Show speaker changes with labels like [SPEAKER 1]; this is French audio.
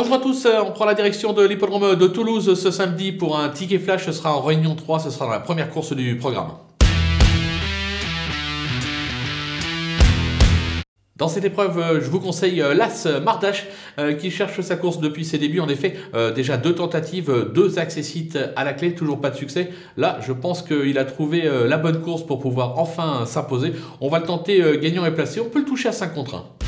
[SPEAKER 1] Bonjour à tous, euh, on prend la direction de l'hippodrome de Toulouse ce samedi pour un ticket flash. Ce sera en réunion 3, ce sera dans la première course du programme. Dans cette épreuve, euh, je vous conseille euh, l'As Mardash qui cherche sa course depuis ses débuts. En effet, déjà deux tentatives, deux accessites à la clé, toujours pas de succès. Là, je pense qu'il a trouvé la bonne course pour pouvoir enfin s'imposer. On va le tenter gagnant et placé. On peut le toucher à 5 contre 1.